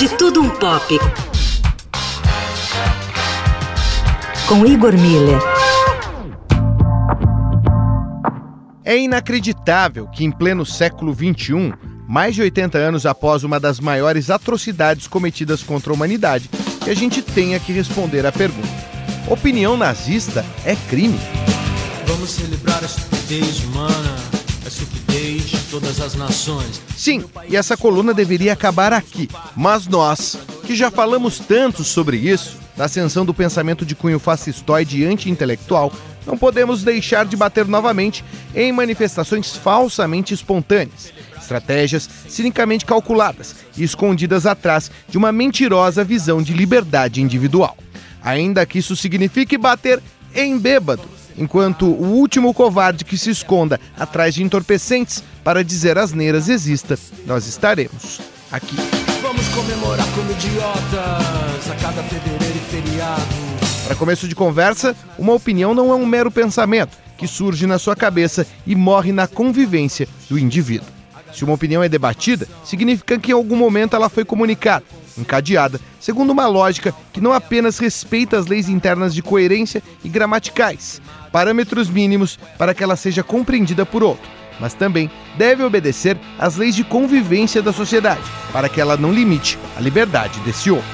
De Tudo Um Pop. Com Igor Miller. É inacreditável que, em pleno século XXI, mais de 80 anos após uma das maiores atrocidades cometidas contra a humanidade, que a gente tenha que responder à pergunta: opinião nazista é crime? Vamos celebrar a estupidez humana, a estupidez de todas as nações. Sim, e essa coluna deveria acabar aqui. Mas nós, que já falamos tanto sobre isso, da ascensão do pensamento de cunho fascistoide e anti-intelectual, não podemos deixar de bater novamente em manifestações falsamente espontâneas, estratégias cinicamente calculadas e escondidas atrás de uma mentirosa visão de liberdade individual. Ainda que isso signifique bater em bêbado, enquanto o último covarde que se esconda atrás de entorpecentes para dizer asneiras exista, nós estaremos aqui. Vamos comemorar como idiotas a cada fevereiro e feriado. Para começo de conversa, uma opinião não é um mero pensamento que surge na sua cabeça e morre na convivência do indivíduo. Se uma opinião é debatida, significa que em algum momento ela foi comunicada, encadeada, segundo uma lógica que não apenas respeita as leis internas de coerência e gramaticais, parâmetros mínimos para que ela seja compreendida por outro, mas também deve obedecer às leis de convivência da sociedade, para que ela não limite a liberdade desse outro.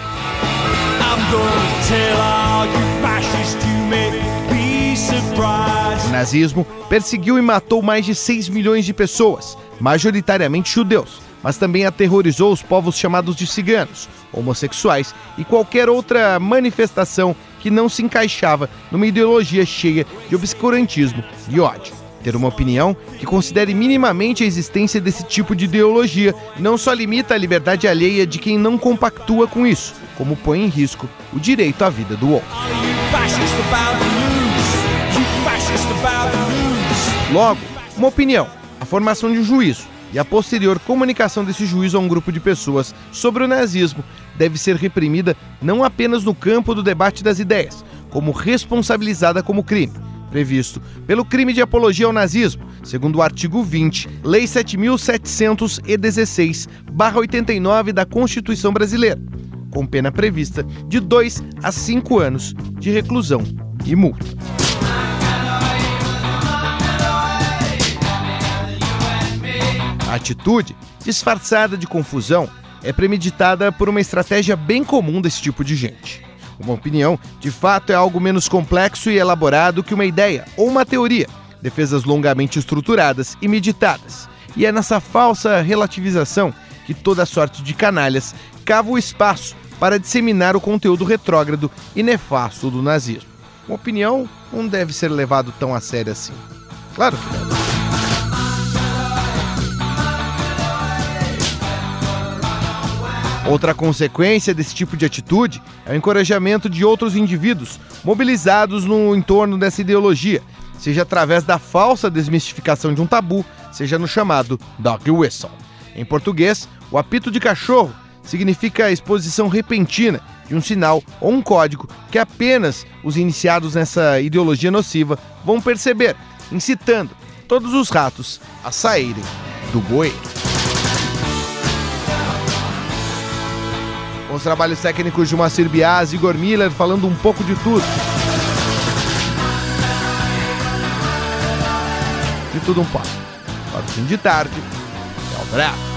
O nazismo perseguiu e matou mais de 6 milhões de pessoas, majoritariamente judeus, mas também aterrorizou os povos chamados de ciganos, homossexuais e qualquer outra manifestação que não se encaixava numa ideologia cheia de obscurantismo e ódio. Ter uma opinião que considere minimamente a existência desse tipo de ideologia não só limita a liberdade alheia de quem não compactua com isso, como põe em risco o direito à vida do outro. Logo, uma opinião, a formação de um juízo e a posterior comunicação desse juízo a um grupo de pessoas sobre o nazismo deve ser reprimida não apenas no campo do debate das ideias, como responsabilizada como crime, previsto pelo crime de apologia ao nazismo, segundo o artigo 20, Lei 7.716-89 da Constituição Brasileira, com pena prevista de 2 a 5 anos de reclusão e multa. A atitude, disfarçada de confusão, é premeditada por uma estratégia bem comum desse tipo de gente. Uma opinião, de fato, é algo menos complexo e elaborado que uma ideia ou uma teoria, defesas longamente estruturadas e meditadas. E é nessa falsa relativização que toda sorte de canalhas cava o espaço para disseminar o conteúdo retrógrado e nefasto do nazismo. Uma opinião não deve ser levado tão a sério assim. Claro que deve. Outra consequência desse tipo de atitude é o encorajamento de outros indivíduos mobilizados no entorno dessa ideologia, seja através da falsa desmistificação de um tabu, seja no chamado dog whistle. Em português, o apito de cachorro significa a exposição repentina de um sinal ou um código que apenas os iniciados nessa ideologia nociva vão perceber, incitando todos os ratos a saírem do bueiro. Com os trabalhos técnicos de Moacir Bias Igor Miller falando um pouco de tudo. De tudo um pouco. O fim de tarde. Tchau, bravo.